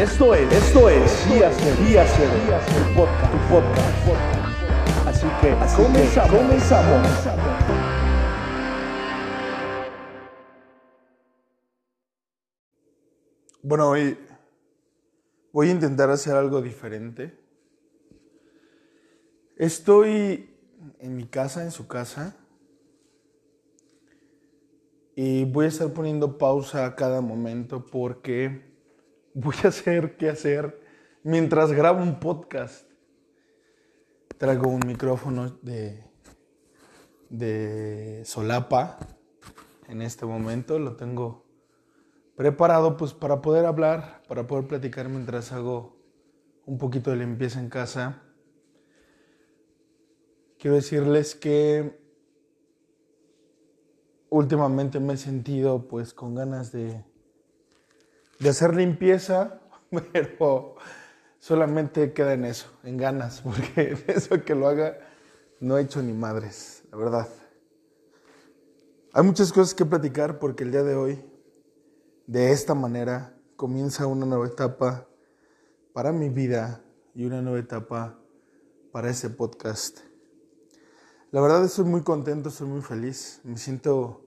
Esto es, esto es Día Cero, Día Cero, tu podcast, tu podcast. Así que Así comenzamos. Que comenzamos. Bueno, hoy voy a intentar hacer algo diferente. Estoy en mi casa, en su casa, y voy a estar poniendo pausa a cada momento porque voy a hacer qué hacer mientras grabo un podcast. Traigo un micrófono de, de solapa en este momento, lo tengo preparado pues para poder hablar, para poder platicar mientras hago un poquito de limpieza en casa. Quiero decirles que últimamente me he sentido pues con ganas de, de hacer limpieza, pero solamente queda en eso, en ganas, porque eso que lo haga no he hecho ni madres, la verdad. Hay muchas cosas que platicar porque el día de hoy, de esta manera, comienza una nueva etapa para mi vida y una nueva etapa para ese podcast. La verdad estoy muy contento, estoy muy feliz, me siento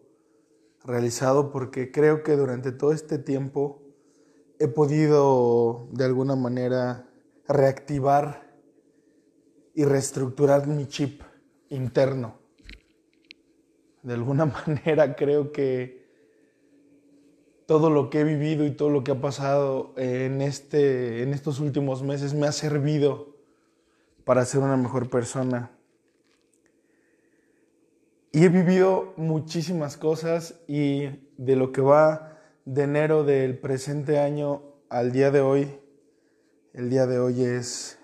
realizado porque creo que durante todo este tiempo he podido de alguna manera reactivar y reestructurar mi chip interno. De alguna manera creo que todo lo que he vivido y todo lo que ha pasado en, este, en estos últimos meses me ha servido para ser una mejor persona. Y he vivido muchísimas cosas y de lo que va de enero del presente año al día de hoy, el día de hoy es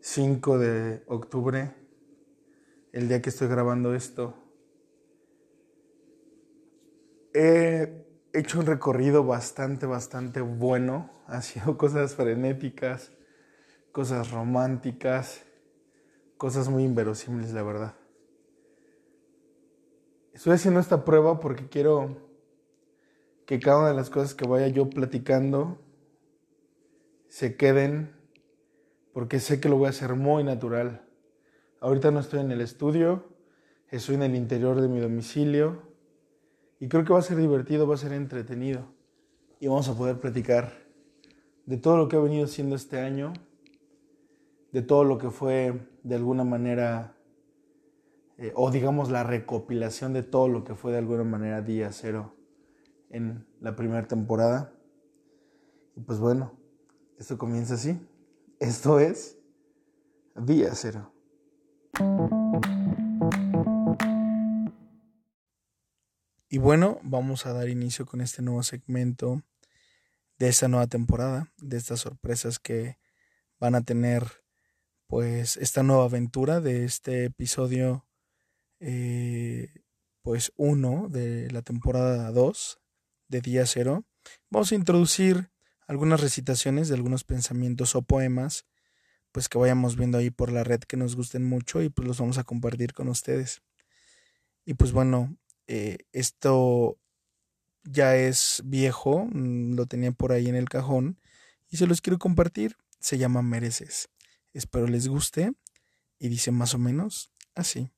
5 de octubre, el día que estoy grabando esto. He hecho un recorrido bastante, bastante bueno. Ha sido cosas frenéticas, cosas románticas, cosas muy inverosímiles, la verdad. Estoy haciendo esta prueba porque quiero que cada una de las cosas que vaya yo platicando se queden, porque sé que lo voy a hacer muy natural. Ahorita no estoy en el estudio, estoy en el interior de mi domicilio y creo que va a ser divertido, va a ser entretenido y vamos a poder platicar de todo lo que ha venido siendo este año, de todo lo que fue de alguna manera eh, o digamos la recopilación de todo lo que fue de alguna manera día cero en la primera temporada. Y pues bueno, esto comienza así. Esto es día cero. Y bueno, vamos a dar inicio con este nuevo segmento de esta nueva temporada, de estas sorpresas que van a tener pues esta nueva aventura de este episodio eh, pues uno de la temporada 2 de día cero, vamos a introducir algunas recitaciones de algunos pensamientos o poemas, pues que vayamos viendo ahí por la red que nos gusten mucho y pues los vamos a compartir con ustedes. Y pues bueno, eh, esto ya es viejo, mm, lo tenía por ahí en el cajón y se los quiero compartir. Se llama Mereces. Espero les guste y dice más o menos así.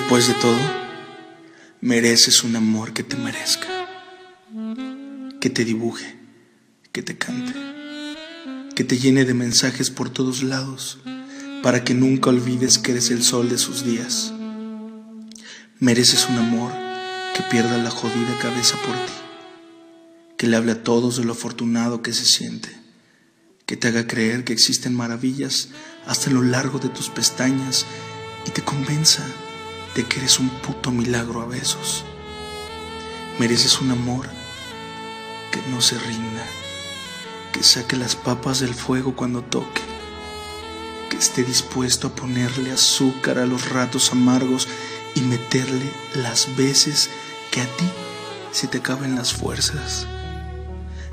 Después de todo, mereces un amor que te merezca, que te dibuje, que te cante, que te llene de mensajes por todos lados, para que nunca olvides que eres el sol de sus días. Mereces un amor que pierda la jodida cabeza por ti, que le hable a todos de lo afortunado que se siente, que te haga creer que existen maravillas hasta lo largo de tus pestañas y te convenza de que eres un puto milagro a besos. Mereces un amor que no se rinda, que saque las papas del fuego cuando toque, que esté dispuesto a ponerle azúcar a los ratos amargos y meterle las veces que a ti se te acaben las fuerzas.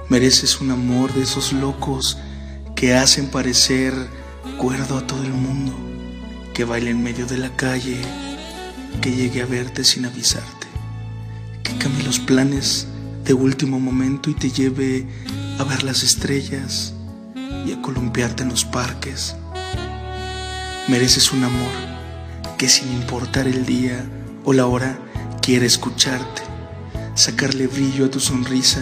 Mereces un amor de esos locos que hacen parecer cuerdo a todo el mundo, que baile en medio de la calle, que llegue a verte sin avisarte, que cambie los planes de último momento y te lleve a ver las estrellas y a columpiarte en los parques. Mereces un amor que sin importar el día o la hora quiere escucharte, sacarle brillo a tu sonrisa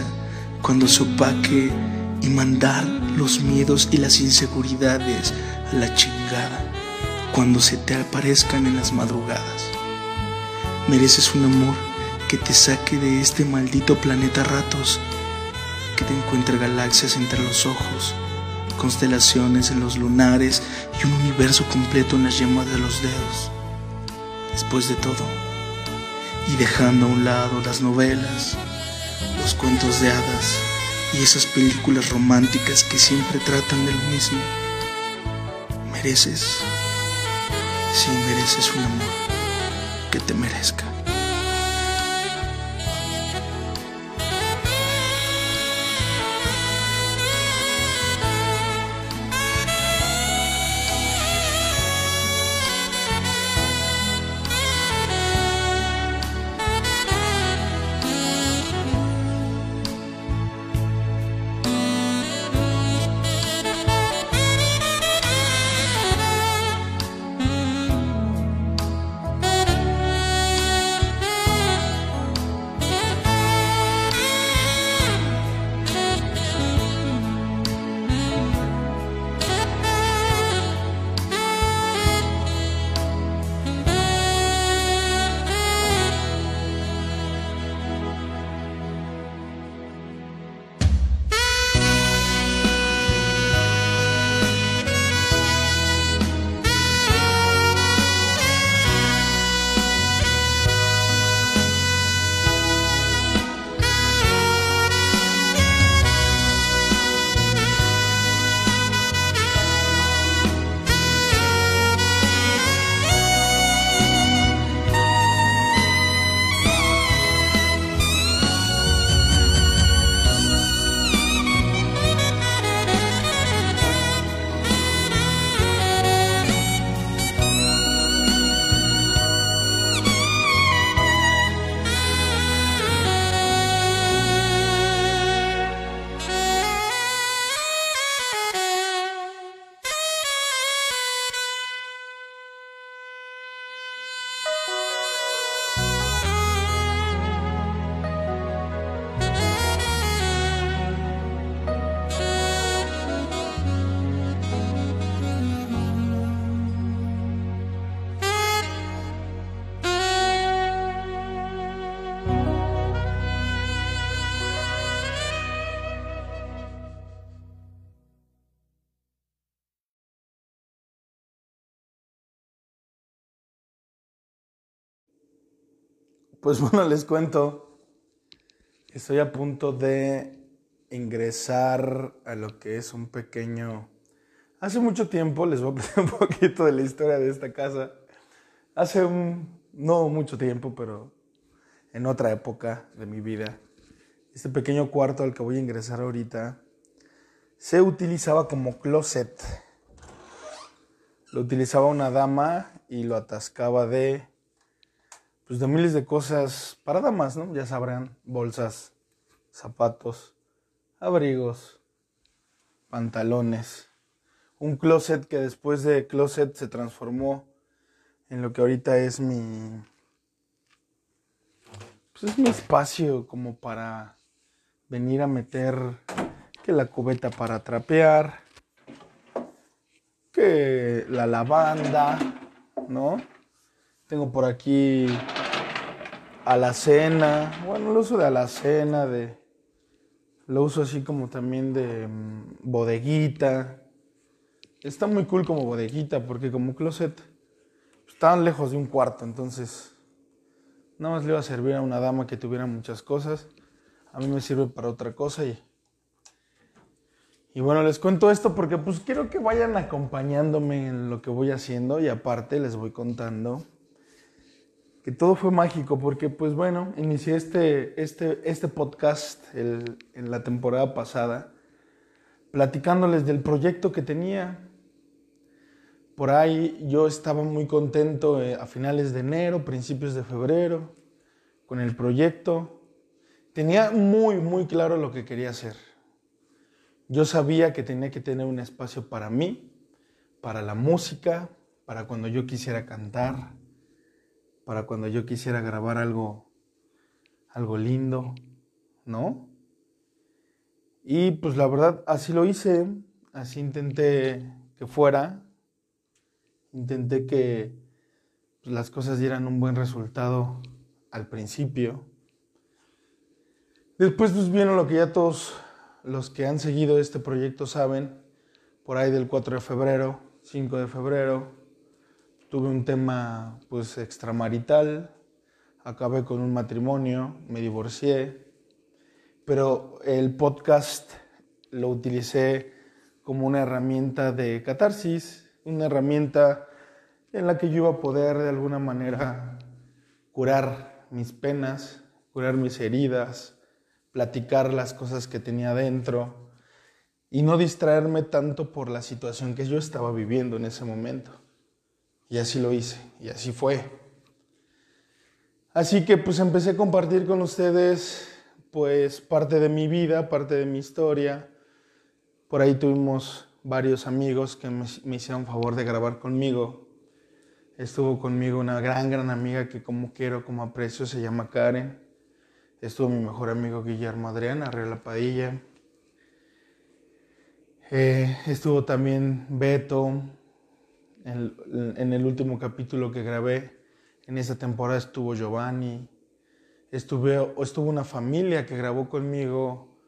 cuando se opaque y mandar los miedos y las inseguridades a la chingada cuando se te aparezcan en las madrugadas. Mereces un amor que te saque de este maldito planeta ratos, que te encuentre galaxias entre los ojos, constelaciones en los lunares y un universo completo en las yemas de los dedos. Después de todo, y dejando a un lado las novelas, los cuentos de hadas y esas películas románticas que siempre tratan de lo mismo, mereces, sí mereces un amor que te merezca. Pues bueno, les cuento. Estoy a punto de ingresar a lo que es un pequeño... Hace mucho tiempo, les voy a contar un poquito de la historia de esta casa. Hace un, no mucho tiempo, pero en otra época de mi vida, este pequeño cuarto al que voy a ingresar ahorita se utilizaba como closet. Lo utilizaba una dama y lo atascaba de pues de miles de cosas para damas, ¿no? Ya sabrán, bolsas, zapatos, abrigos, pantalones. Un closet que después de closet se transformó en lo que ahorita es mi pues es mi espacio como para venir a meter que la cubeta para trapear, que la lavanda, ¿no? Tengo por aquí alacena, bueno, lo uso de alacena, de, lo uso así como también de mm, bodeguita. Está muy cool como bodeguita porque como closet estaban lejos de un cuarto, entonces nada más le iba a servir a una dama que tuviera muchas cosas. A mí me sirve para otra cosa y y bueno, les cuento esto porque pues quiero que vayan acompañándome en lo que voy haciendo y aparte les voy contando que todo fue mágico porque pues bueno, inicié este, este, este podcast en la temporada pasada platicándoles del proyecto que tenía. Por ahí yo estaba muy contento eh, a finales de enero, principios de febrero, con el proyecto. Tenía muy, muy claro lo que quería hacer. Yo sabía que tenía que tener un espacio para mí, para la música, para cuando yo quisiera cantar, para cuando yo quisiera grabar algo, algo lindo, ¿no? Y pues la verdad, así lo hice, así intenté que fuera, intenté que pues, las cosas dieran un buen resultado al principio. Después pues vieron lo que ya todos los que han seguido este proyecto saben, por ahí del 4 de febrero, 5 de febrero, tuve un tema pues extramarital, acabé con un matrimonio, me divorcié, pero el podcast lo utilicé como una herramienta de catarsis, una herramienta en la que yo iba a poder de alguna manera curar mis penas, curar mis heridas, platicar las cosas que tenía dentro y no distraerme tanto por la situación que yo estaba viviendo en ese momento. Y así lo hice, y así fue. Así que pues empecé a compartir con ustedes pues parte de mi vida, parte de mi historia. Por ahí tuvimos varios amigos que me, me hicieron favor de grabar conmigo. Estuvo conmigo una gran, gran amiga que como quiero, como aprecio, se llama Karen. Estuvo mi mejor amigo Guillermo Adrián, Arreola Padilla. Eh, estuvo también Beto, en, el último capítulo que grabé, en esa temporada estuvo Giovanni, estuve, estuvo una familia que grabó conmigo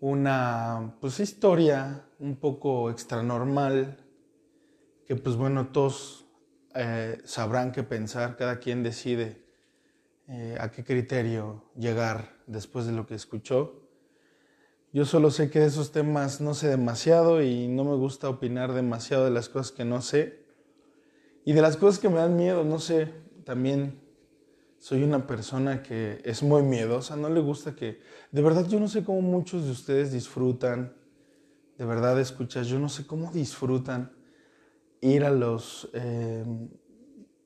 una pues, historia un poco extranormal, que pues bueno, todos eh, sabrán qué pensar, cada quien decide eh, a qué criterio llegar después de lo que escuchó. Yo solo sé que de esos temas no sé demasiado y no me gusta opinar demasiado de las cosas que no sé. Y de las cosas que me dan miedo, no sé, también soy una persona que es muy miedosa, no le gusta que... De verdad yo no sé cómo muchos de ustedes disfrutan, de verdad escuchas, yo no sé cómo disfrutan ir a los, em,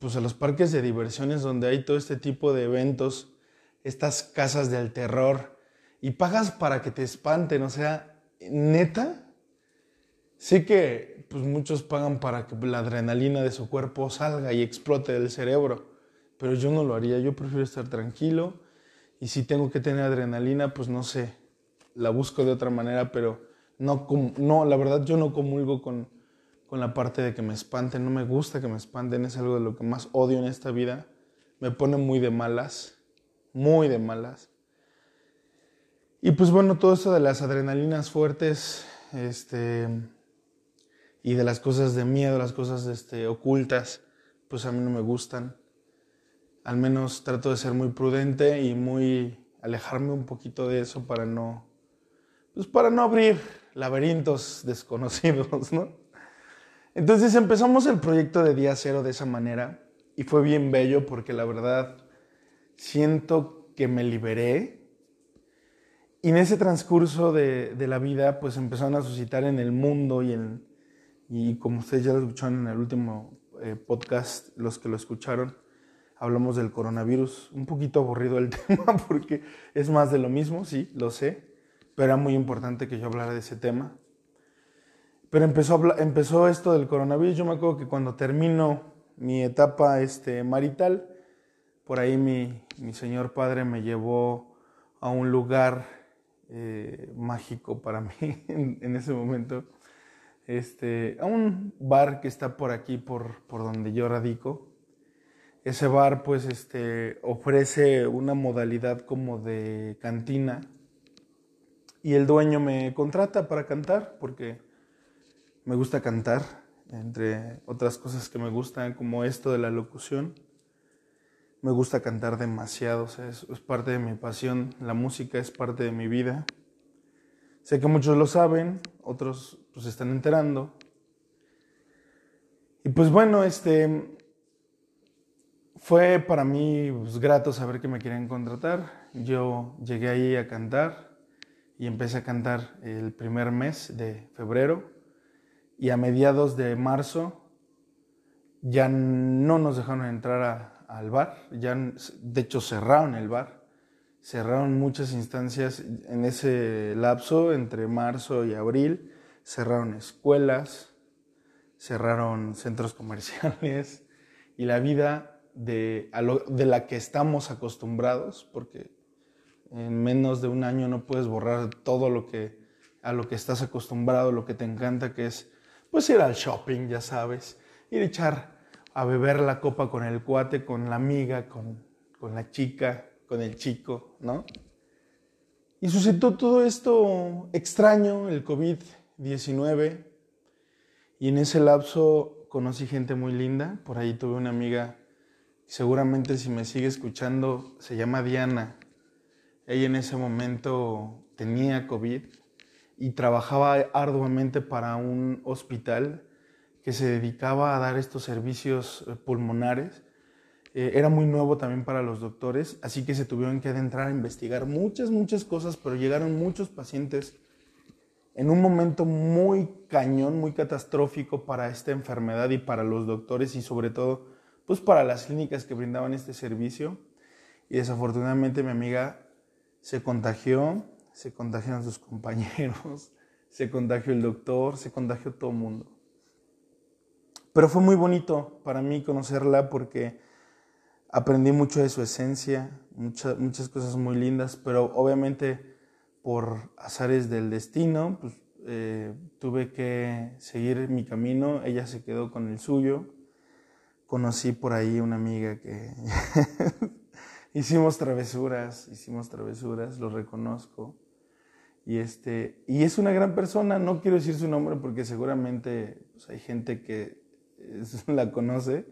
pues a los parques de diversiones donde hay todo este tipo de eventos, estas casas del terror, y pagas para que te espanten, o sea, neta, sé que pues muchos pagan para que la adrenalina de su cuerpo salga y explote del cerebro, pero yo no lo haría, yo prefiero estar tranquilo. Y si tengo que tener adrenalina, pues no sé, la busco de otra manera, pero no, no la verdad yo no comulgo con, con la parte de que me espanten, no me gusta que me espanten, es algo de lo que más odio en esta vida, me pone muy de malas, muy de malas. Y pues bueno, todo eso de las adrenalinas fuertes, este, y de las cosas de miedo, las cosas este, ocultas, pues a mí no me gustan. Al menos trato de ser muy prudente y muy alejarme un poquito de eso para no, pues para no abrir laberintos desconocidos, ¿no? Entonces empezamos el proyecto de Día Cero de esa manera y fue bien bello porque la verdad siento que me liberé y en ese transcurso de, de la vida pues empezaron a suscitar en el mundo y en, y como ustedes ya lo escucharon en el último eh, podcast, los que lo escucharon, hablamos del coronavirus. Un poquito aburrido el tema porque es más de lo mismo, sí, lo sé, pero era muy importante que yo hablara de ese tema. Pero empezó, empezó esto del coronavirus. Yo me acuerdo que cuando termino mi etapa este, marital, por ahí mi, mi señor padre me llevó a un lugar eh, mágico para mí en, en ese momento este, a un bar que está por aquí, por, por donde yo radico. Ese bar pues este, ofrece una modalidad como de cantina y el dueño me contrata para cantar porque me gusta cantar, entre otras cosas que me gustan como esto de la locución. Me gusta cantar demasiado, es parte de mi pasión, la música es parte de mi vida. Sé que muchos lo saben, otros pues están enterando. Y pues bueno, este fue para mí pues, grato saber que me querían contratar. Yo llegué ahí a cantar y empecé a cantar el primer mes de febrero y a mediados de marzo ya no nos dejaron entrar al bar, ya de hecho cerraron el bar, cerraron muchas instancias en ese lapso entre marzo y abril, cerraron escuelas, cerraron centros comerciales y la vida de, de la que estamos acostumbrados, porque en menos de un año no puedes borrar todo lo que a lo que estás acostumbrado, lo que te encanta, que es pues ir al shopping, ya sabes, ir a echar a beber la copa con el cuate, con la amiga, con, con la chica, con el chico, ¿no? Y sucedió todo esto extraño, el COVID-19, y en ese lapso conocí gente muy linda, por ahí tuve una amiga, seguramente si me sigue escuchando, se llama Diana, ella en ese momento tenía COVID y trabajaba arduamente para un hospital que se dedicaba a dar estos servicios eh, pulmonares. Eh, era muy nuevo también para los doctores, así que se tuvieron que adentrar a investigar muchas, muchas cosas, pero llegaron muchos pacientes en un momento muy cañón, muy catastrófico para esta enfermedad y para los doctores y sobre todo pues para las clínicas que brindaban este servicio. Y desafortunadamente mi amiga se contagió, se contagiaron sus compañeros, se contagió el doctor, se contagió todo el mundo. Pero fue muy bonito para mí conocerla porque aprendí mucho de su esencia, muchas, muchas cosas muy lindas, pero obviamente por azares del destino, pues, eh, tuve que seguir mi camino, ella se quedó con el suyo. Conocí por ahí una amiga que hicimos travesuras, hicimos travesuras, lo reconozco. Y, este, y es una gran persona, no quiero decir su nombre porque seguramente pues, hay gente que la conoce,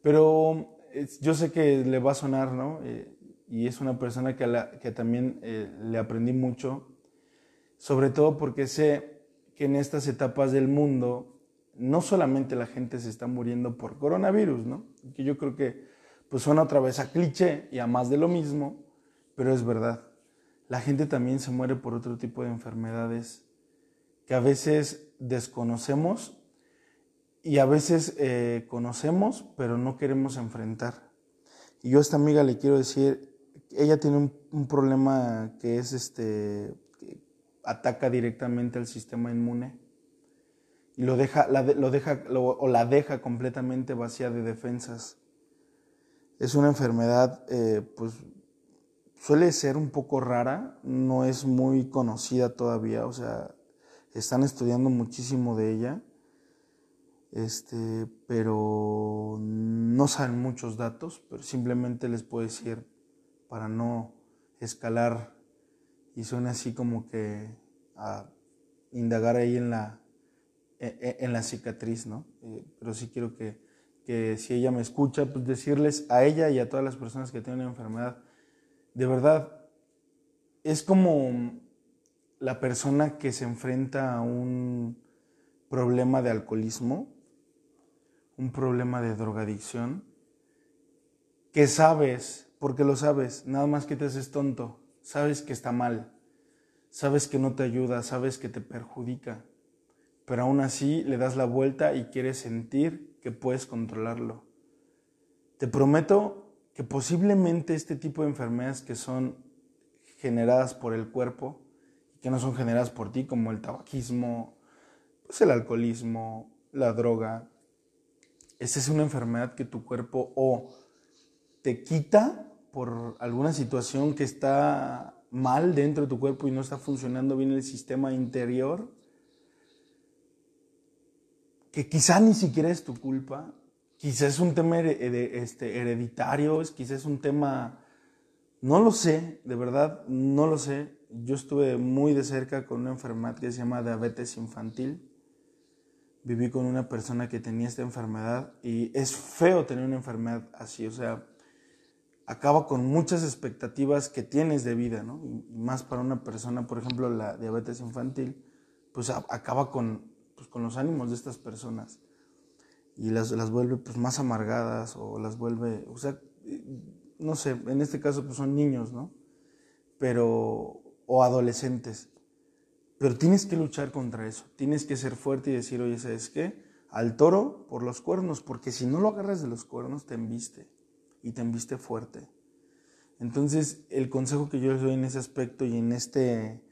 pero yo sé que le va a sonar, ¿no? Eh, y es una persona que, que también eh, le aprendí mucho, sobre todo porque sé que en estas etapas del mundo no solamente la gente se está muriendo por coronavirus, ¿no? Que yo creo que pues suena otra vez a cliché y a más de lo mismo, pero es verdad. La gente también se muere por otro tipo de enfermedades que a veces desconocemos y a veces eh, conocemos, pero no queremos enfrentar. Y yo a esta amiga le quiero decir, ella tiene un, problema que es este, ataca directamente al sistema inmune y lo deja, lo deja o la deja completamente vacía de defensas. Es una enfermedad, eh, pues suele ser un poco rara, no es muy conocida todavía, o sea, están estudiando muchísimo de ella, este, pero no saben muchos datos, pero simplemente les puedo decir, para no escalar y suena así como que a indagar ahí en la, e, e, en la cicatriz, ¿no? Eh, pero sí quiero que que si ella me escucha, pues decirles a ella y a todas las personas que tienen enfermedad, de verdad, es como la persona que se enfrenta a un problema de alcoholismo, un problema de drogadicción, que sabes, porque lo sabes, nada más que te haces tonto, sabes que está mal, sabes que no te ayuda, sabes que te perjudica, pero aún así le das la vuelta y quieres sentir que puedes controlarlo. Te prometo que posiblemente este tipo de enfermedades que son generadas por el cuerpo, que no son generadas por ti, como el tabaquismo, pues el alcoholismo, la droga, esa es una enfermedad que tu cuerpo o te quita por alguna situación que está mal dentro de tu cuerpo y no está funcionando bien el sistema interior, que quizá ni siquiera es tu culpa, quizá es un tema este, hereditario, quizá es un tema, no lo sé, de verdad, no lo sé. Yo estuve muy de cerca con una enfermedad que se llama diabetes infantil. Viví con una persona que tenía esta enfermedad y es feo tener una enfermedad así, o sea, acaba con muchas expectativas que tienes de vida, ¿no? Y más para una persona, por ejemplo, la diabetes infantil, pues acaba con pues, con los ánimos de estas personas. y las, las vuelve pues más amargadas o las vuelve, o sea, no sé, en este caso pues son niños, ¿no? Pero, o adolescentes. Pero tienes que luchar contra eso, tienes que ser fuerte y decir, oye, ¿sabes qué? Al toro por los cuernos, porque si no lo agarras de los cuernos te embiste y te embiste fuerte. Entonces, el consejo que yo les doy en ese aspecto y en este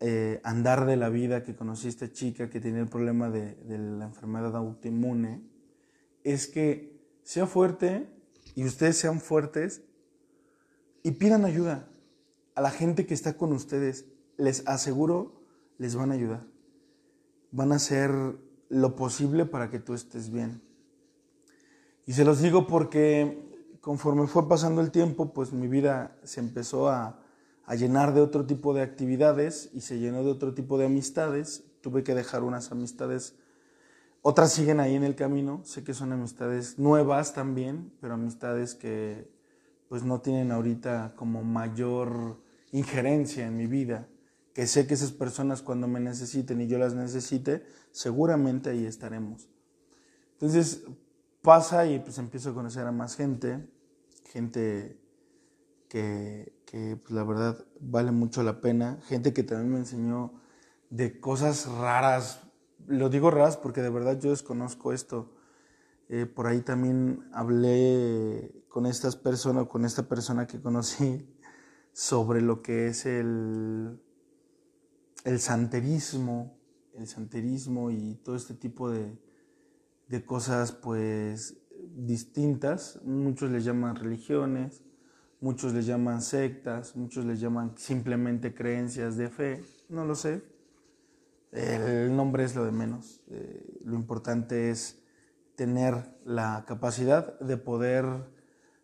eh, andar de la vida que conocí a esta chica que tenía el problema de, de la enfermedad autoinmune, es que sea fuerte y ustedes sean fuertes y pidan ayuda a la gente que está con ustedes. Les aseguro, les van a ayudar. Van a hacer lo posible para que tú estés bien. Y se los digo porque conforme fue pasando el tiempo, pues mi vida se empezó a, llenar de otro tipo de actividades y se llenó de otro tipo de amistades. Tuve que dejar unas amistades otras siguen ahí en el camino, sé que son amistades nuevas también, pero amistades que pues no tienen ahorita como mayor injerencia en mi vida, que sé que esas personas cuando me necesiten y yo las necesite, seguramente ahí estaremos. Entonces pasa y pues empiezo a conocer a más gente, gente que, que pues, la verdad vale mucho la pena, gente que también me enseñó de cosas raras, lo digo ras porque de verdad yo desconozco esto. Eh, por ahí también hablé con estas personas, con esta persona que conocí sobre lo que es el, el santerismo, el santerismo y todo este tipo de, de cosas pues distintas. Muchos les llaman religiones, muchos les llaman sectas, muchos les llaman simplemente creencias de fe, no lo sé. El nombre es lo de menos. Eh, lo importante es tener la capacidad de poder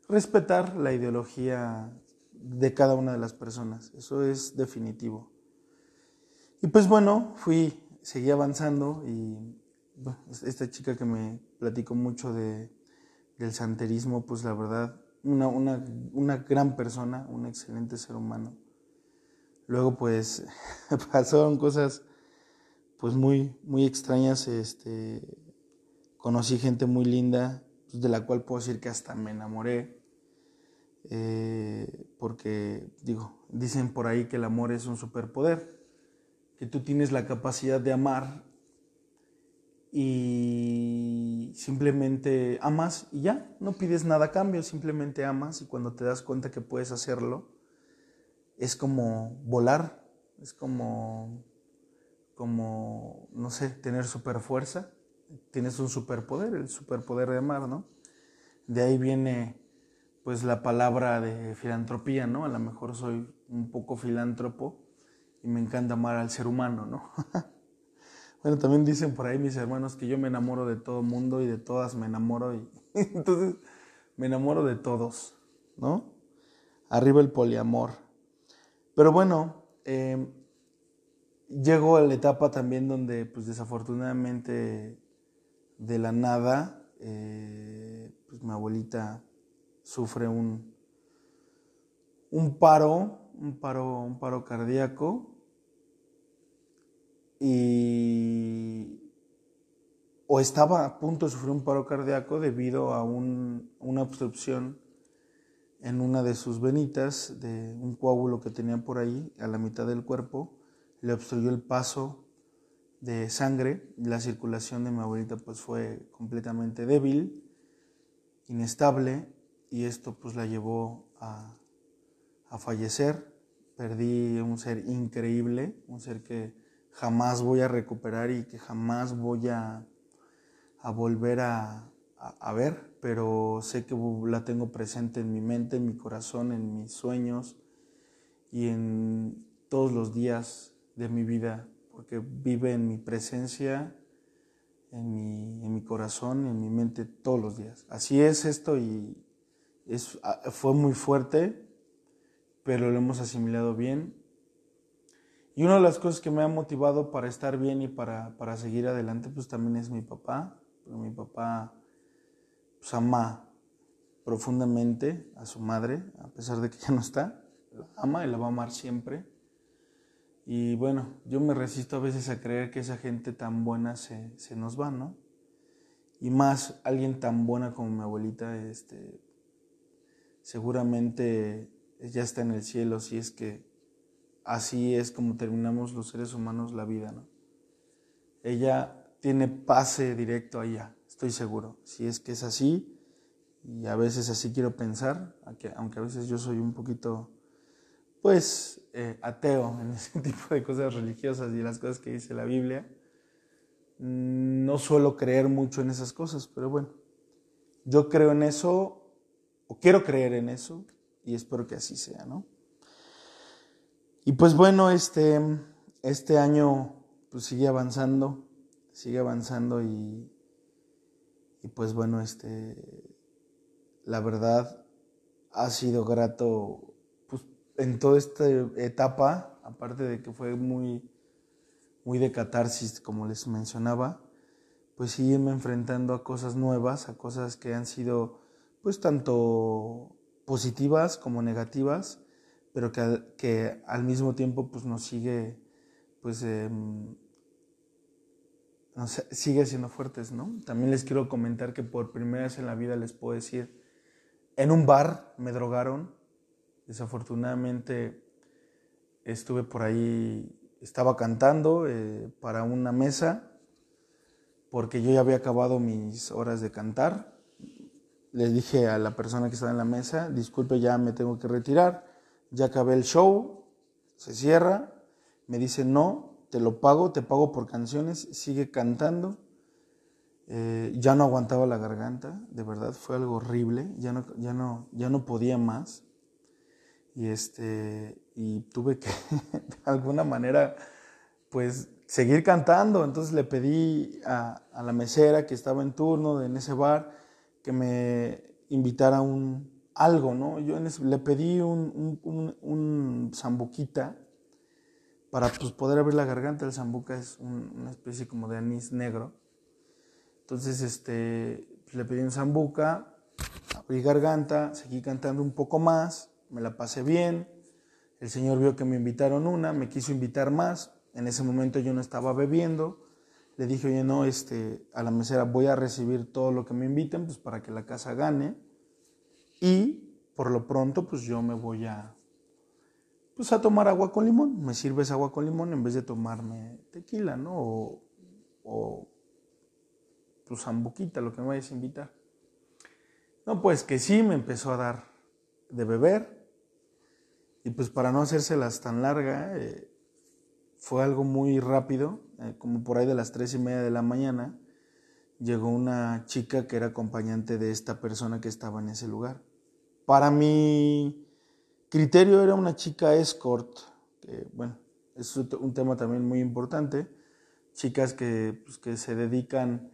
respetar la ideología de cada una de las personas. Eso es definitivo. Y pues bueno, fui, seguí avanzando y esta chica que me platicó mucho de, del santerismo, pues la verdad, una, una, una gran persona, un excelente ser humano. Luego pues pasaron cosas pues muy, muy extrañas. Este, conocí gente muy linda, pues, de la cual puedo decir que hasta me enamoré. Eh, porque, digo, dicen por ahí que el amor es un superpoder, que tú tienes la capacidad de amar y simplemente amas y ya, no pides nada cambio, simplemente amas y cuando te das cuenta que puedes hacerlo, es como volar, es como como, no sé, tener super fuerza, tienes un superpoder, el superpoder de amar, ¿no? De ahí viene pues la palabra de filantropía, ¿no? A lo mejor soy un poco filántropo y me encanta amar al ser humano, ¿no? bueno, también dicen por ahí mis hermanos que yo me enamoro de todo mundo y de todas me enamoro y entonces me enamoro de todos, ¿no? Arriba el poliamor. Pero bueno, eh, Llego a la etapa también donde, pues desafortunadamente, de la nada, eh, pues mi abuelita sufre un, un paro, un paro, un paro cardíaco y o estaba a punto de sufrir un paro cardíaco debido a una obstrucción en una de sus venitas de un coágulo que tenía por ahí a la mitad del cuerpo le obstruyó el paso de sangre, la circulación de mi abuelita pues fue completamente débil, inestable y esto pues la llevó a, fallecer. Perdí un ser increíble, un ser que jamás voy a recuperar y que jamás voy a, volver a, a, ver, pero sé que la tengo presente en mi mente, en mi corazón, en mis sueños y en todos los días de mi vida, porque vive en mi presencia, en mi, en mi corazón, en mi mente todos los días. Así es esto y es, fue muy fuerte, pero lo hemos asimilado bien. Y una de las cosas que me ha motivado para estar bien y para, para seguir adelante, pues también es mi papá. mi papá pues, ama profundamente a su madre, a pesar de que ya no está. La ama y la va a amar siempre. Y bueno, yo me resisto a veces a creer que esa gente tan buena se, nos va, ¿no? y más alguien tan buena como mi abuelita, este, seguramente ya está en el cielo, si es que así es como terminamos los seres humanos la vida, ¿no? Ella tiene pase directo allá, estoy seguro. Si es que es así, y a veces así quiero pensar, aunque a veces yo soy un poquito, pues, eh, ateo en ese tipo de cosas religiosas y las cosas que dice la Biblia, no suelo creer mucho en esas cosas, pero bueno, yo creo en eso, o quiero creer en eso, y espero que así sea, ¿no? Y pues bueno, este, este año pues sigue avanzando, sigue avanzando y, y pues bueno, este, la verdad ha sido grato pues, en toda esta etapa, aparte de que fue muy, muy de catarsis, como les mencionaba, pues sígueme enfrentando a cosas nuevas, a cosas que han sido pues tanto positivas como negativas, pero que, que al mismo tiempo pues nos sigue, pues em, sigue siendo fuertes, ¿no? También les quiero comentar que por primera vez en la vida les puedo decir, en un bar me drogaron, desafortunadamente estuve por ahí, estaba cantando eh, para una mesa, porque yo ya había acabado mis horas de cantar. Les dije a la persona que estaba en la mesa, disculpe, ya me tengo que retirar ya acabé el show, se cierra, me dice, no, te lo pago, te pago por canciones, sigue cantando. Eh, ya no aguantaba la garganta, de verdad, fue algo horrible, ya no, ya no, ya no podía más. Y, este, y tuve que, de alguna manera, pues, seguir cantando. Entonces le pedí a, a la mesera que estaba en turno en ese bar que me invitara un, algo, ¿no? Yo le pedí un, un, zambuquita para pues, poder abrir la garganta. El zambuca es una especie como de anís negro. Entonces, este, le pedí un zambuca, abrí garganta, seguí cantando un poco más, me la pasé bien. El señor vio que me invitaron una, me quiso invitar más. En ese momento yo no estaba bebiendo. Le dije, oye, no, este, a la mesera voy a recibir todo lo que me inviten, pues para que la casa gane. Y por lo pronto, pues yo me voy a, pues a tomar agua con limón. Me sirves agua con limón en vez de tomarme tequila, ¿no? O, o tu zambuquita, lo que me vayas a invitar. No, pues que sí, me empezó a dar de beber. Y pues para no hacérselas tan larga, eh, fue algo muy rápido, eh, como por ahí de las tres y media de la mañana llegó una chica que era acompañante de esta persona que estaba en ese lugar. Para mi criterio era una chica escort, que bueno, es un tema también muy importante, chicas que, pues, que se dedican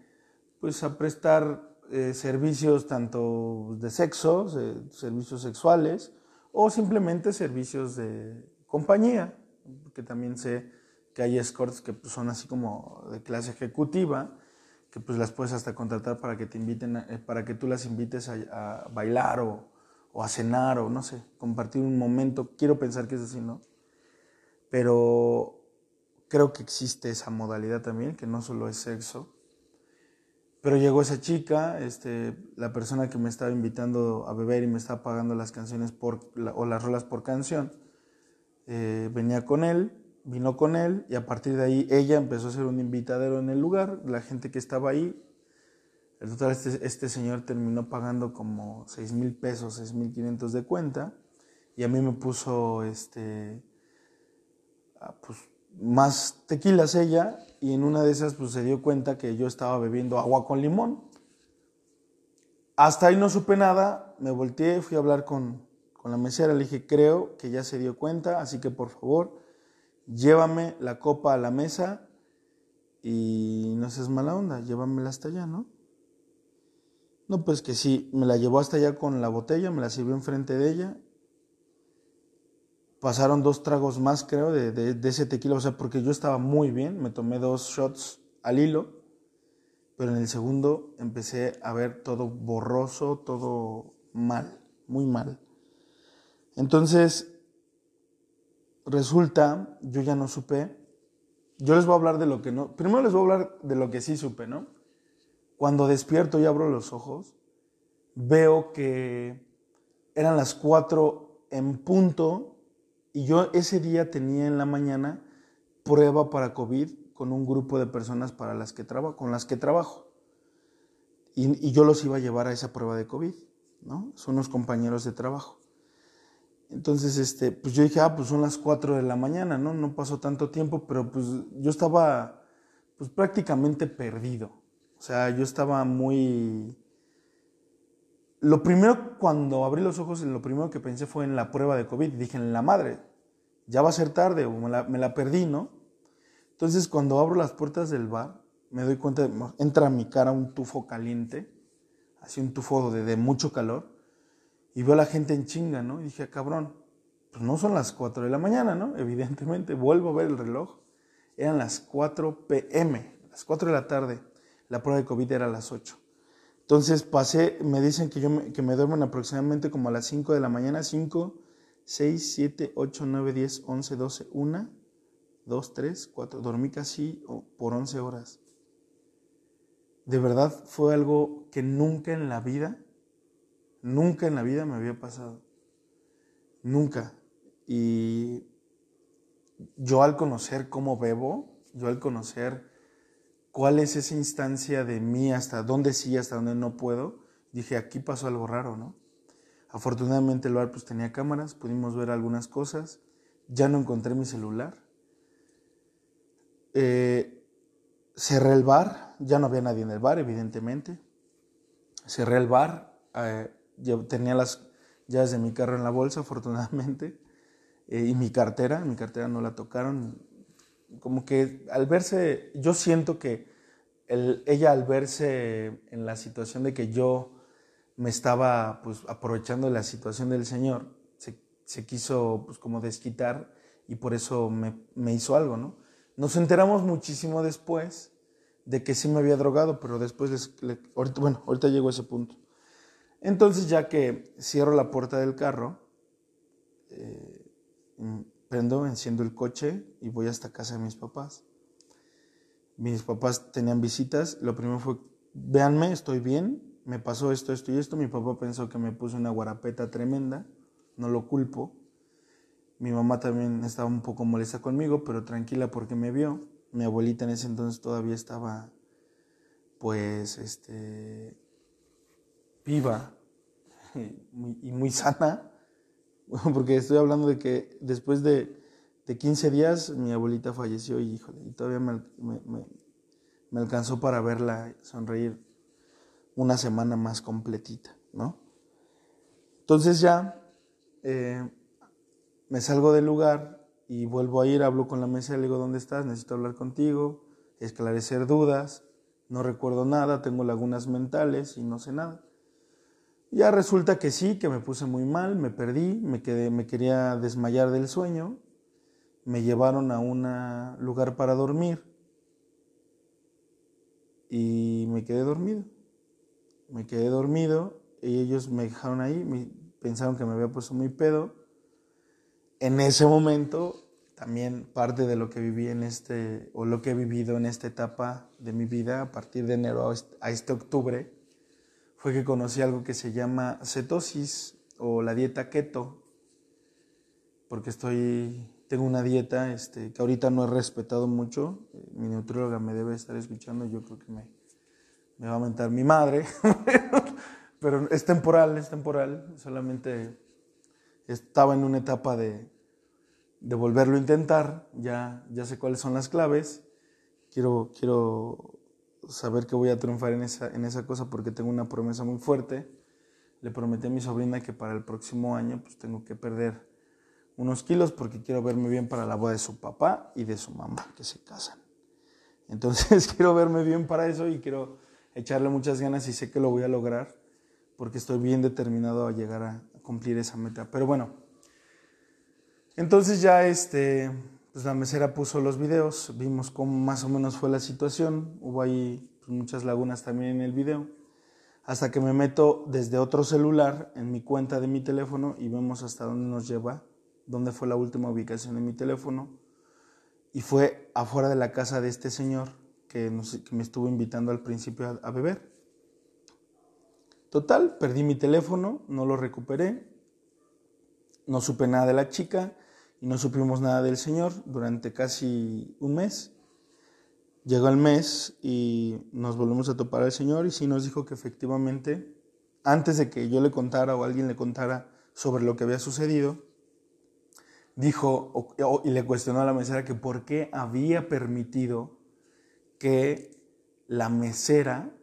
pues a prestar eh, servicios tanto de sexo, servicios sexuales o simplemente servicios de compañía, que también sé que hay escorts que pues, son así como de clase ejecutiva, que pues las puedes hasta contratar para que te inviten, eh, para que tú las invites a, bailar o, a cenar o no sé, compartir un momento. Quiero pensar que es así, ¿no? Pero creo que existe esa modalidad también, que no solo es sexo. Pero llegó esa chica, este, la persona que me estaba invitando a beber y me estaba pagando las canciones por, o las rolas por canción, eh, venía con él vino con él y a partir de ahí ella empezó a ser un invitadero en el lugar, la gente que estaba ahí. El total, este, este señor terminó pagando como 6 mil pesos, 6 mil 500 de cuenta y a mí me puso este, ah, pues, más tequilas ella y en una de esas pues, se dio cuenta que yo estaba bebiendo agua con limón. Hasta ahí no supe nada, me volteé, fui a hablar con, con la mesera, le dije, creo que ya se dio cuenta, así que por favor llévame la copa a la mesa y no seas mala onda, llévamela hasta allá, ¿no? No, pues que sí, me la llevó hasta allá con la botella, me la sirvió enfrente de ella. Pasaron dos tragos más, creo, de, de, ese tequila, o sea, porque yo estaba muy bien, me tomé dos shots al hilo, pero en el segundo empecé a ver todo borroso, todo mal, muy mal. Entonces, resulta, yo ya no supe, yo les voy a hablar de lo que no, primero les voy a hablar de lo que sí supe, ¿no? Cuando despierto y abro los ojos, veo que eran las 4 en punto y yo ese día tenía en la mañana prueba para COVID con un grupo de personas para las que trabajo, con las que trabajo. Y, y, yo los iba a llevar a esa prueba de COVID, ¿no? Son unos compañeros de trabajo. Entonces, este, pues yo dije, ah, pues son las 4 de la mañana, ¿no? No pasó tanto tiempo, pero pues yo estaba, pues prácticamente perdido. O sea, yo estaba muy... Lo primero, cuando abrí los ojos, lo primero que pensé fue en la prueba de COVID. Dije, en la madre, ya va a ser tarde, o me la, me la perdí, ¿no? Entonces, cuando abro las puertas del bar, me doy cuenta, de, entra a mi cara un tufo caliente, así un tufo de, de mucho calor, y veo a la gente en chinga, ¿no? Y dije, cabrón, pues no son las 4 de la mañana, ¿no? Evidentemente, vuelvo a ver el reloj, eran las 4 pm, las 4 de la tarde, la prueba de COVID era a las 8. Entonces pasé, me dicen que, yo me, que me duermen aproximadamente como a las 5 de la mañana, 5, 6, 7, 8, 9, 10, 11, 12, 1, 2, 3, 4, dormí casi por 11 horas. De verdad fue algo que nunca en la vida Nunca en la vida me había pasado. Nunca. Y yo al conocer cómo bebo, yo al conocer cuál es esa instancia de mí, hasta dónde sí, hasta dónde no puedo, dije, aquí pasó algo raro, ¿no? Afortunadamente el bar pues tenía cámaras, pudimos ver algunas cosas, ya no encontré mi celular. Eh, cerré el bar, ya no había nadie en el bar, evidentemente. Cerré el bar, eh, yo tenía las llaves de mi carro en la bolsa, afortunadamente, eh, y mi cartera, mi cartera no la tocaron. Como que al verse, yo siento que el, ella al verse en la situación de que yo me estaba pues aprovechando la situación del Señor, se, se quiso pues como desquitar y por eso me, me hizo algo, ¿no? Nos enteramos muchísimo después de que sí me había drogado, pero después, les, ahorita, bueno, ahorita llego a ese punto. Entonces ya que cierro la puerta del carro, eh, prendo, enciendo el coche y voy hasta casa de mis papás. Mis papás tenían visitas, lo primero fue, véanme, estoy bien, me pasó esto, esto y esto. Mi papá pensó que me puse una guarapeta tremenda, no lo culpo. Mi mamá también estaba un poco molesta conmigo, pero tranquila porque me vio. Mi abuelita en ese entonces todavía estaba, pues, este, viva y muy sana, porque estoy hablando de que después de, de 15 días mi abuelita falleció y, híjole, y todavía me, me, me, alcanzó para verla sonreír una semana más completita, ¿no? Entonces ya eh, me salgo del lugar y vuelvo a ir, hablo con la mesa, le digo, ¿dónde estás? Necesito hablar contigo, esclarecer dudas, no recuerdo nada, tengo lagunas mentales y no sé nada. Ya resulta que sí, que me puse muy mal, me perdí, me, quedé, me quería desmayar del sueño, me llevaron a un lugar para dormir y me quedé dormido. Me quedé dormido y ellos me dejaron ahí, me, pensaron que me había puesto muy pedo. En ese momento, también parte de lo que viví en este, o lo que he vivido en esta etapa de mi vida, a partir de enero a este octubre, fue que conocí algo que se llama cetosis o la dieta keto, porque estoy, tengo una dieta este, que ahorita no he respetado mucho, mi nutrióloga me debe estar escuchando, yo creo que me, me va a mentar mi madre, pero es temporal, es temporal, solamente estaba en una etapa de, de volverlo a intentar, ya, ya sé cuáles son las claves, quiero, quiero saber que voy a triunfar en esa, en esa cosa porque tengo una promesa muy fuerte. Le prometí a mi sobrina que para el próximo año pues tengo que perder unos kilos porque quiero verme bien para la boda de su papá y de su mamá que se casan. Entonces quiero verme bien para eso y quiero echarle muchas ganas y sé que lo voy a lograr porque estoy bien determinado a llegar a cumplir esa meta. Pero bueno, entonces ya este, pues la mesera puso los videos, vimos cómo más o menos fue la situación, hubo ahí pues, muchas lagunas también en el video, hasta que me meto desde otro celular en mi cuenta de mi teléfono y vemos hasta dónde nos lleva, dónde fue la última ubicación de mi teléfono, y fue afuera de la casa de este señor que, me estuvo invitando al principio a, beber. Total, perdí mi teléfono, no lo recuperé, no supe nada de la chica y no supimos nada del señor durante casi un mes. Llegó el mes y nos volvimos a topar al señor y sí nos dijo que efectivamente, antes de que yo le contara o alguien le contara sobre lo que había sucedido, dijo y le cuestionó a la mesera que por qué había permitido que la mesera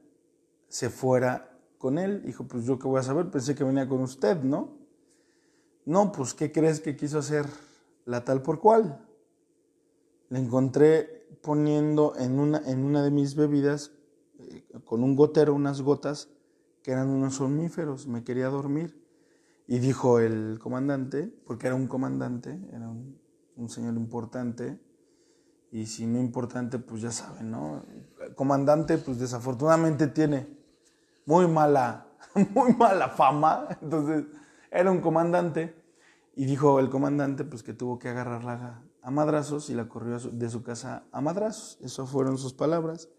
se fuera con él. Dijo, pues yo qué voy a saber, pensé que venía con usted, ¿no? No, pues ¿qué crees que quiso hacer la tal por cual? Le encontré poniendo en una, en una de mis bebidas, eh, con un gotero, unas gotas que eran unos somníferos, me quería dormir. Y dijo el comandante, porque era un comandante, era un, señor importante, y si no importante, pues ya saben, ¿no? comandante, pues desafortunadamente tiene muy mala, muy mala fama, entonces era un comandante, y dijo el comandante, pues que tuvo que agarrarla a madrazos y la corrió de su casa a madrazos, eso fueron sus palabras.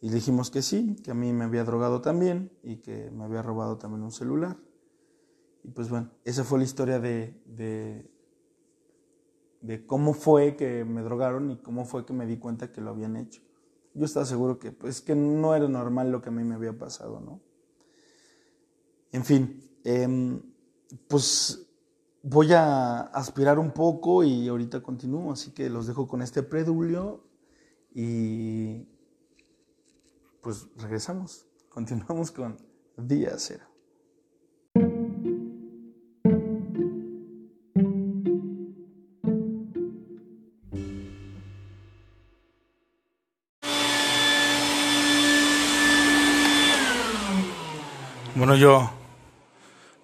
Y dijimos que sí, que a mí me había drogado también y que me había robado también un celular. Y pues bueno, esa fue la historia de, de, de, cómo fue que me drogaron y cómo fue que me di cuenta que lo habían hecho. Yo estaba seguro que, pues, que no era normal lo que a mí me había pasado, ¿no? En fin, em, pues voy a aspirar un poco y ahorita continúo, así que los dejo con este predulio y pues regresamos, continuamos con Día Cero. Bueno, yo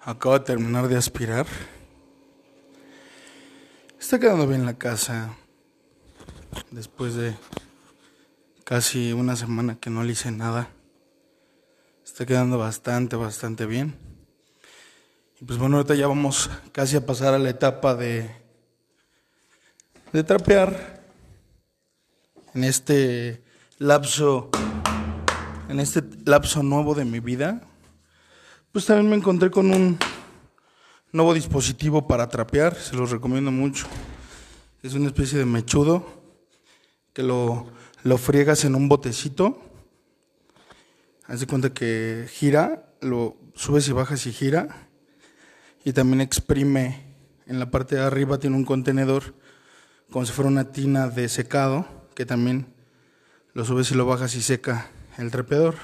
acabo de terminar de aspirar. Está quedando bien la casa. Después de casi una semana que no le hice nada. Está quedando bastante, bastante bien. Y pues bueno, ahorita ya vamos casi a pasar a la etapa de, de trapear. En este lapso, en este lapso nuevo de mi vida pues también me encontré con un nuevo dispositivo para trapear, se los recomiendo mucho. Es una especie de mechudo que lo, lo friegas en un botecito. Haz cuenta que gira, lo subes y bajas y gira. Y también exprime en la parte de arriba, tiene un contenedor como si fuera una tina de secado, que también lo subes y lo bajas y seca el trapeador.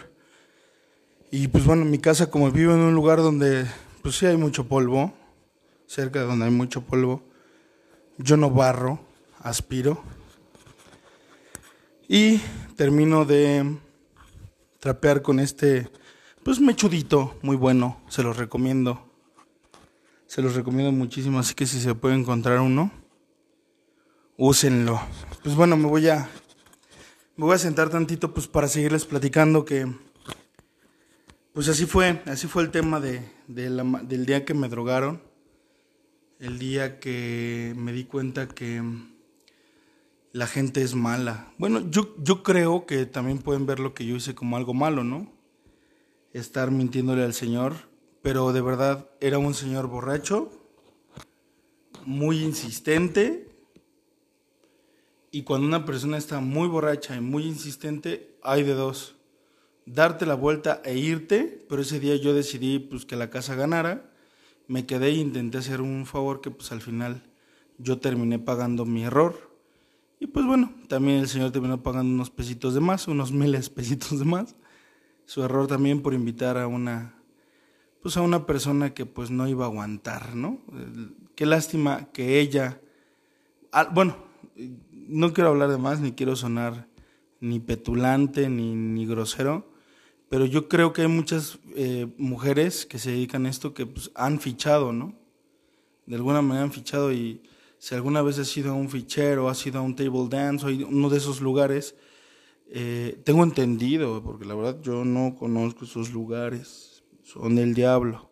Y pues bueno, mi casa como vivo en un lugar donde pues sí hay mucho polvo, cerca de donde hay mucho polvo, yo no barro, aspiro. Y termino de trapear con este pues mechudito muy bueno, se los recomiendo. Se los recomiendo muchísimo, así que si se puede encontrar uno, úsenlo. Pues bueno, me voy a me voy a sentar tantito pues para seguirles platicando que pues así fue, así fue el tema de, del día que me drogaron, el día que me di cuenta que la gente es mala. Bueno, yo, yo creo que también pueden ver lo que yo hice como algo malo, ¿no? Estar mintiéndole al Señor, pero de verdad era un señor borracho, muy insistente, y cuando una persona está muy borracha y muy insistente, hay de dos darte la vuelta e irte, pero ese día yo decidí pues que la casa ganara, me quedé e intenté hacer un favor que pues al final yo terminé pagando mi error. Y pues bueno, también el señor terminó pagando unos pesitos de más, unos miles pesitos de más. Su error también por invitar a una pues a una persona que pues no iba a aguantar, ¿no? Qué lástima que ella bueno, no quiero hablar de más ni quiero sonar ni petulante ni, ni grosero, pero yo creo que hay muchas eh, mujeres que se dedican a esto que pues, han fichado, ¿no? De alguna manera han fichado y si alguna vez has sido a un fichero, has sido a un table dance o uno de esos lugares, eh, tengo entendido, porque la verdad yo no conozco esos lugares, son del diablo,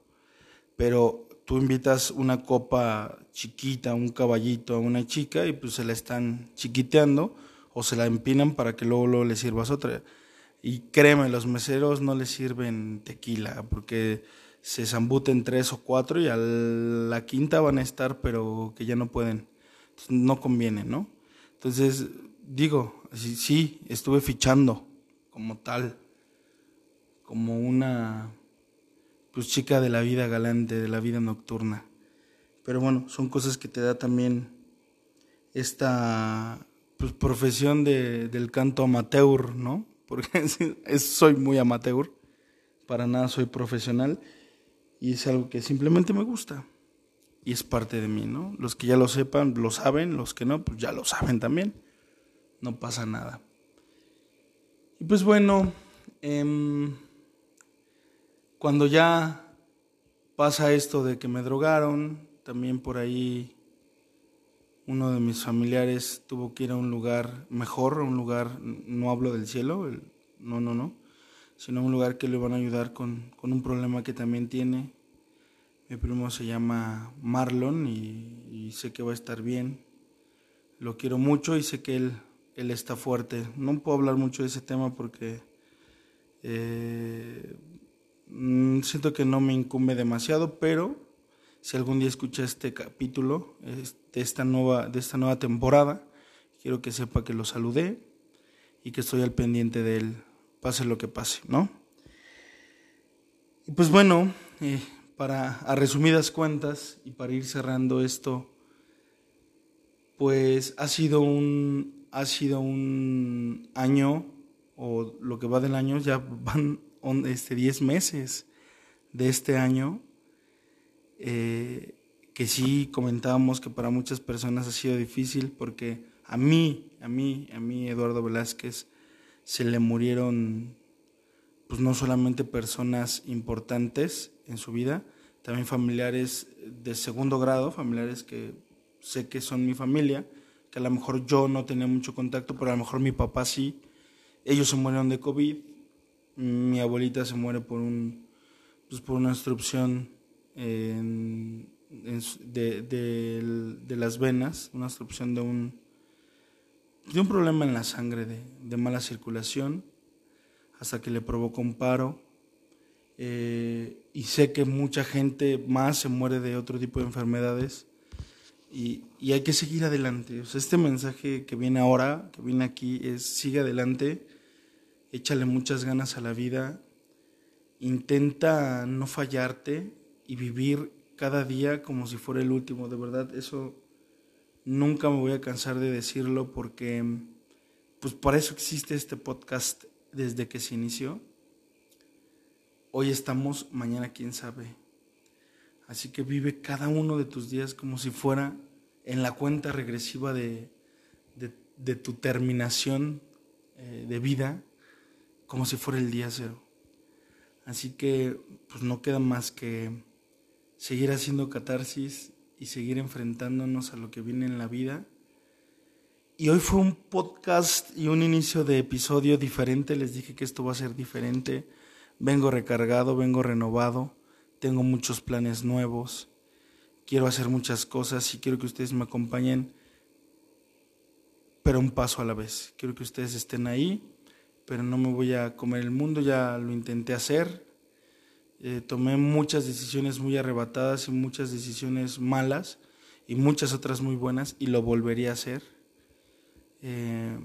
pero tú invitas una copa chiquita, un caballito a una chica y pues se la están chiquiteando o se la empinan para que luego, luego le sirvas otra Y créeme, los meseros no les sirven tequila porque se zambuten tres o cuatro y a la quinta van a estar, pero que ya no pueden. no conviene, ¿no? Entonces, digo, sí, sí, estuve fichando como tal, como una pues chica de la vida galante, de la vida nocturna. Pero bueno, son cosas que te da también esta pues, profesión de, del canto amateur, ¿no? Porque soy muy amateur, para nada soy profesional y es algo que simplemente me gusta y es parte de mí, ¿no? Los que ya lo sepan, lo saben, los que no, pues ya lo saben también, no pasa nada. Y pues bueno, em, cuando ya pasa esto de que me drogaron, también por ahí uno de mis familiares tuvo que ir a un lugar mejor, a un lugar, no hablo del cielo, no, no, no, sino un lugar que le van a ayudar con, con un problema que también tiene. Mi primo se llama Marlon y, sé que va a estar bien. Lo quiero mucho y sé que él, él está fuerte. No puedo hablar mucho de ese tema porque eh, Mm, siento que no me incumbe demasiado, pero si algún día escucha este capítulo de esta nueva, de esta nueva temporada, quiero que sepa que lo saludé y que estoy al pendiente de él, pase lo que pase, ¿no? Y pues bueno, eh, para a resumidas cuentas y para ir cerrando esto, pues ha sido un ha sido un año o lo que va del año ya van este, 10 meses de este año, eh, que sí comentábamos que para muchas personas ha sido difícil porque a mí, a mí, a mí, Eduardo Velázquez, se le murieron pues no solamente personas importantes en su vida, también familiares de segundo grado, familiares que sé que son mi familia, que a lo mejor yo no tenía mucho contacto, pero a lo mejor mi papá sí. Ellos se murieron de COVID, mi abuelita se muere por un pues por una obstrucción de, las venas, una obstrucción de un de un problema en la sangre de, mala circulación hasta que le provocó un paro eh, y sé que mucha gente más se muere de otro tipo de enfermedades y, y hay que seguir adelante. este mensaje que viene ahora, que viene aquí, es sigue adelante échale muchas ganas a la vida, intenta no fallarte y vivir cada día como si fuera el último. De verdad, eso nunca me voy a cansar de decirlo porque pues para eso existe este podcast desde que se inició. Hoy estamos, mañana quién sabe. Así que vive cada uno de tus días como si fuera en la cuenta regresiva de, de, tu terminación eh, de vida como si fuera el día cero. Así que pues no queda más que seguir haciendo catarsis y seguir enfrentándonos a lo que viene en la vida. Y hoy fue un podcast y un inicio de episodio diferente. Les dije que esto va a ser diferente. Vengo recargado, vengo renovado. Tengo muchos planes nuevos. Quiero hacer muchas cosas y quiero que ustedes me acompañen, pero un paso a la vez. Quiero que ustedes estén ahí pero no me voy a comer el mundo, ya lo intenté hacer. Eh, tomé muchas decisiones muy arrebatadas y muchas decisiones malas y muchas otras muy buenas y lo volvería a hacer. Eh,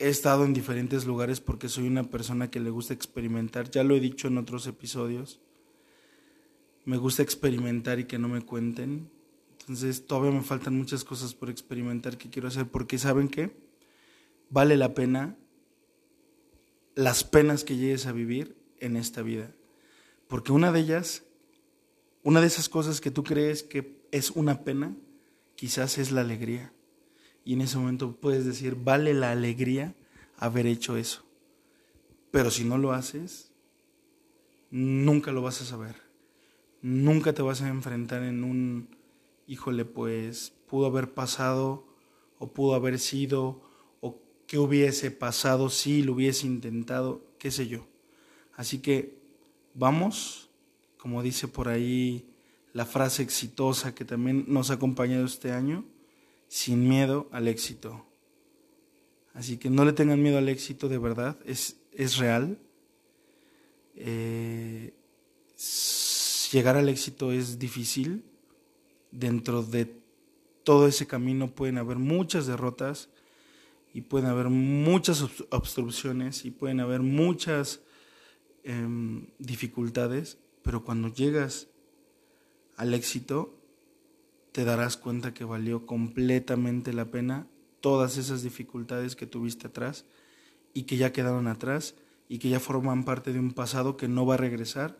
he estado en diferentes lugares porque soy una persona que le gusta experimentar, ya lo he dicho en otros episodios. Me gusta experimentar y que no me cuenten. Entonces todavía me faltan muchas cosas por experimentar que quiero hacer porque saben que vale la pena las penas que llegues a vivir en esta vida. Porque una de ellas, una de esas cosas que tú crees que es una pena, quizás es la alegría. Y en ese momento puedes decir, vale la alegría haber hecho eso. Pero si no lo haces, nunca lo vas a saber. Nunca te vas a enfrentar en un, híjole, pues pudo haber pasado o pudo haber sido qué hubiese pasado si lo hubiese intentado, qué sé yo. Así que vamos, como dice por ahí la frase exitosa que también nos ha acompañado este año, sin miedo al éxito. Así que no le tengan miedo al éxito, de verdad, es, es real. Eh, llegar al éxito es difícil. Dentro de todo ese camino pueden haber muchas derrotas y pueden haber muchas obstrucciones y pueden haber muchas em, dificultades, pero cuando llegas al éxito te darás cuenta que valió completamente la pena todas esas dificultades que tuviste atrás y que ya quedaron atrás y que ya forman parte de un pasado que no va a regresar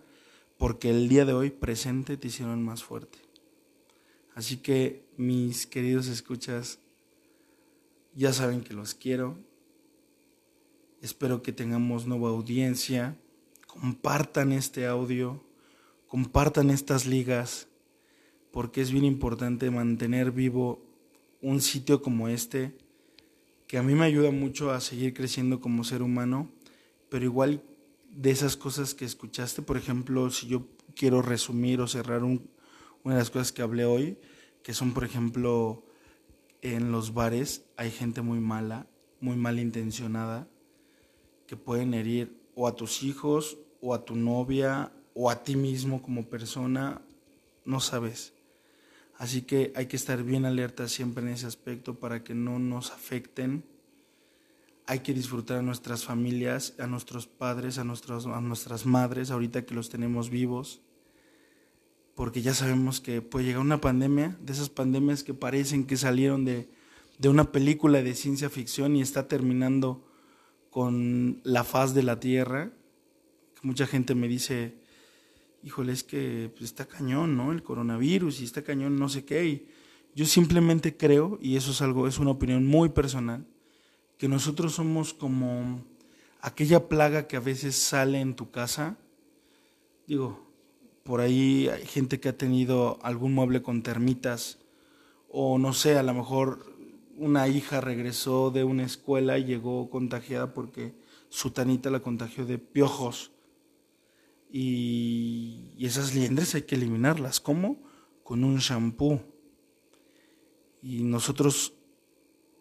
porque el día de hoy presente te hicieron más fuerte. Así que mis queridos escuchas, ya saben que los quiero. Espero que tengamos nueva audiencia. Compartan este audio, compartan estas ligas, porque es bien importante mantener vivo un sitio como este, que a mí me ayuda mucho a seguir creciendo como ser humano, pero igual de esas cosas que escuchaste, por ejemplo, si yo quiero resumir o cerrar una de las cosas que hablé hoy, que son, por ejemplo, en los bares hay gente muy mala, muy malintencionada, que pueden herir o a tus hijos, o a tu novia, o a ti mismo como persona, no sabes. Así que hay que estar bien alerta siempre en ese aspecto para que no nos afecten. Hay que disfrutar a nuestras familias, a nuestros padres, a, nuestros, a nuestras madres, ahorita que los tenemos vivos porque ya sabemos que puede llegar una pandemia, de esas pandemias que parecen que salieron de, una película de ciencia ficción y está terminando con la faz de la Tierra. Mucha gente me dice, híjole, es que pues, está cañón, ¿no? El coronavirus y está cañón no sé qué. Y yo simplemente creo, y eso es algo, es una opinión muy personal, que nosotros somos como aquella plaga que a veces sale en tu casa. Digo, por ahí hay gente que ha tenido algún mueble con termitas o no sé, a lo mejor una hija regresó de una escuela y llegó contagiada porque su tanita la contagió de piojos. Y, esas liendres hay que eliminarlas. ¿Cómo? Con un shampoo. Y nosotros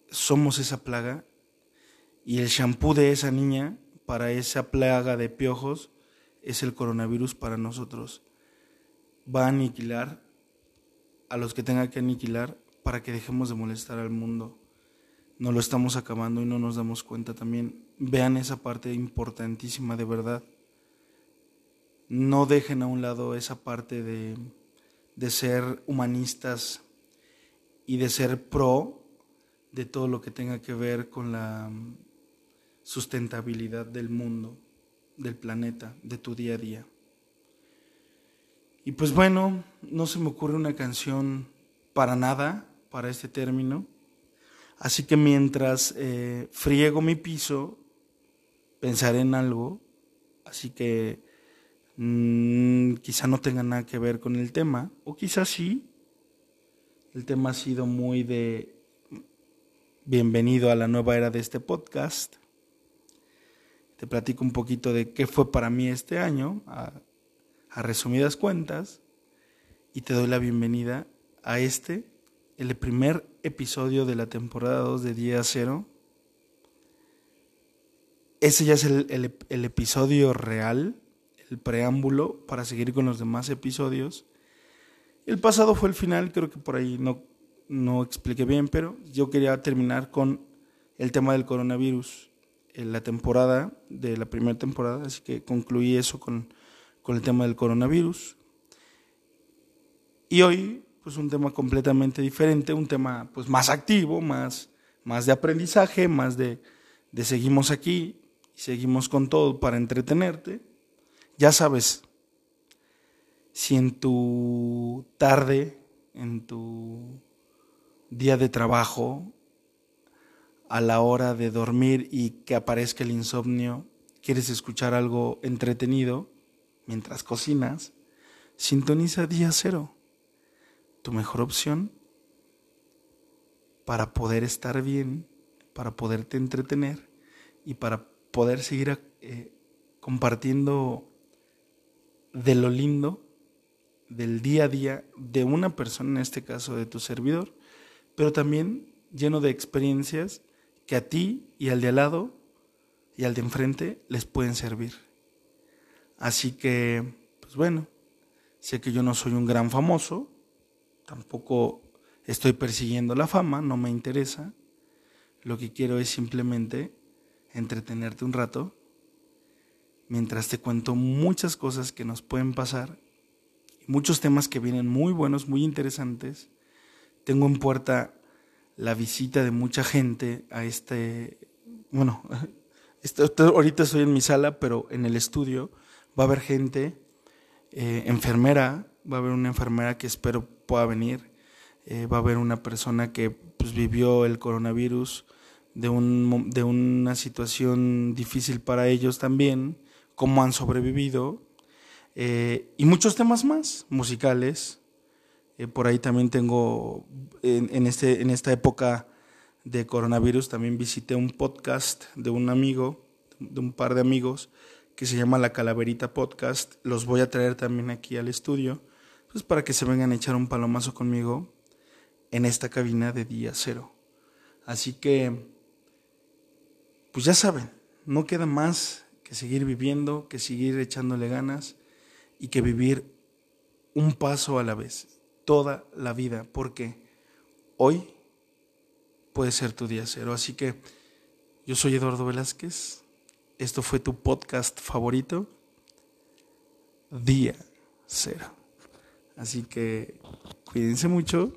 somos esa plaga. Y el shampoo de esa niña para esa plaga de piojos es el coronavirus para nosotros va a aniquilar a los que tenga que aniquilar para que dejemos de molestar al mundo. No lo estamos acabando y no nos damos cuenta también. Vean esa parte importantísima de verdad. No dejen a un lado esa parte de, de ser humanistas y de ser pro de todo lo que tenga que ver con la sustentabilidad del mundo, del planeta, de tu día a día. Y pues bueno, no se me ocurre una canción para nada, para este término. Así que mientras eh, friego mi piso, pensaré en algo. Así que mm, quizá no tenga nada que ver con el tema, o quizá sí. El tema ha sido muy de bienvenido a la nueva era de este podcast. Te platico un poquito de qué fue para mí este año, a resumidas cuentas y te doy la bienvenida a este, el primer episodio de la temporada 2 de Día Cero. Ese ya es el, el, episodio real, el preámbulo para seguir con los demás episodios. El pasado fue el final, creo que por ahí no, no expliqué bien, pero yo quería terminar con el tema del coronavirus en la temporada, de la primera temporada, así que concluí eso con con el tema del coronavirus. Y hoy, pues un tema completamente diferente, un tema pues más activo, más, más de aprendizaje, más de, de seguimos aquí seguimos con todo para entretenerte. Ya sabes, si en tu tarde, en tu día de trabajo, a la hora de dormir y que aparezca el insomnio, quieres escuchar algo entretenido, mientras cocinas, sintoniza día cero, tu mejor opción para poder estar bien, para poderte entretener y para poder seguir eh, compartiendo de lo lindo del día a día de una persona, en este caso de tu servidor, pero también lleno de experiencias que a ti y al de al lado y al de enfrente les pueden servir. Así que, pues bueno, sé que yo no soy un gran famoso, tampoco estoy persiguiendo la fama, no me interesa. Lo que quiero es simplemente entretenerte un rato mientras te cuento muchas cosas que nos pueden pasar, muchos temas que vienen muy buenos, muy interesantes. Tengo en puerta la visita de mucha gente a este, bueno, ahorita estoy en mi sala, pero en el estudio va a haber gente, eh, enfermera, va a haber una enfermera que espero pueda venir, eh, va a haber una persona que pues, vivió el coronavirus de, un, de una situación difícil para ellos también, cómo han sobrevivido, eh, y muchos temas más, musicales. Eh, por ahí también tengo, en, este, en esta época de coronavirus, también visité un podcast de un amigo, de un par de amigos, que se llama La Calaverita Podcast. Los voy a traer también aquí al estudio, pues para que se vengan a echar un palomazo conmigo en esta cabina de día cero. Así que, pues ya saben, no queda más que seguir viviendo, que seguir echándole ganas y que vivir un paso a la vez, toda la vida, porque hoy puede ser tu día cero. Así que yo soy Eduardo Velázquez, esto fue tu podcast favorito, Día Cero. Así que cuídense mucho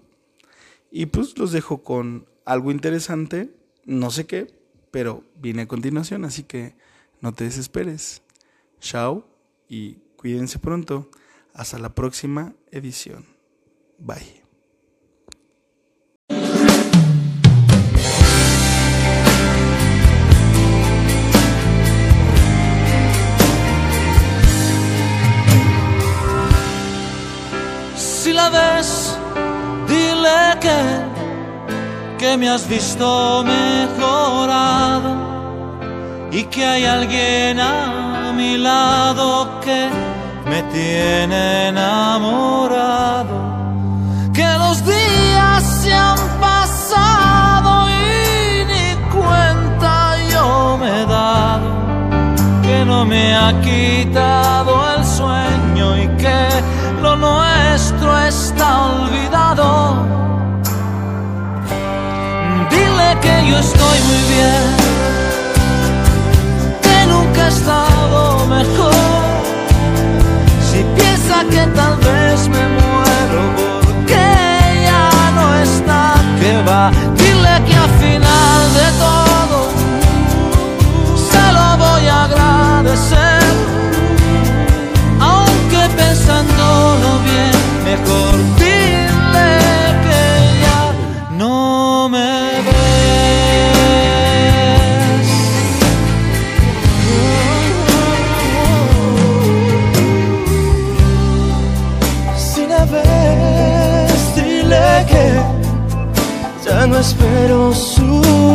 y pues los dejo con algo interesante, no sé qué, pero viene a continuación, así que no te desesperes. Chao y cuídense pronto. Hasta la próxima edición. Bye. Si la ves, dile que, que me has visto mejorado y que hay alguien a mi lado que me tiene enamorado. Que los días se han pasado y ni cuenta yo me he dado. Que no me ha quitado el sueño y que lo nuestro está olvidado. Dile que yo estoy muy bien nunca he estado mejor. Si piensa que tal vez me muero porque ya no está, que va, dile que al final de todo se lo voy a agradecer.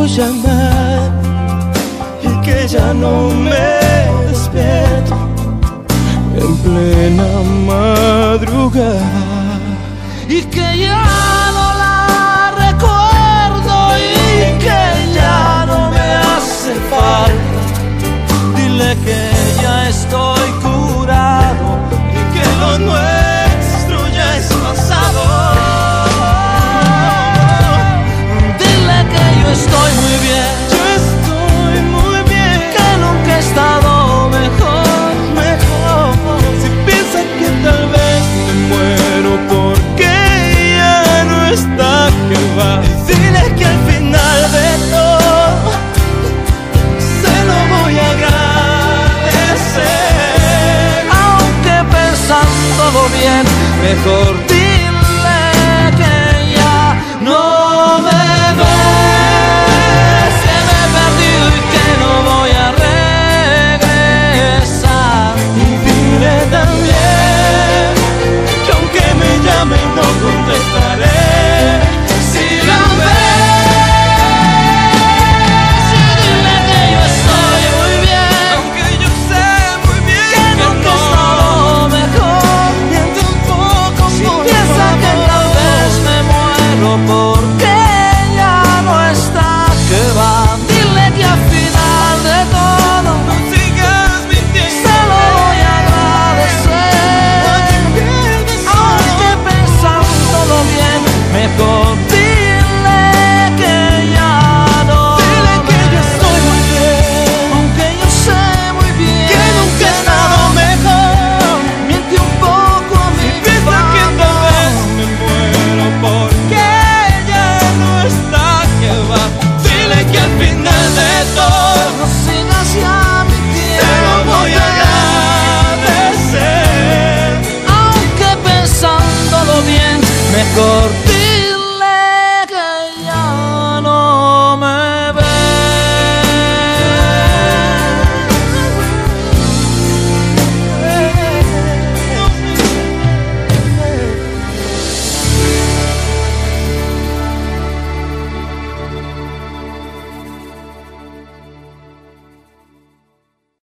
Su llamada y que ya no me despierto en plena madrugada y que ya no la recuerdo y que ya no me hace falta. Dile que ya estoy mejor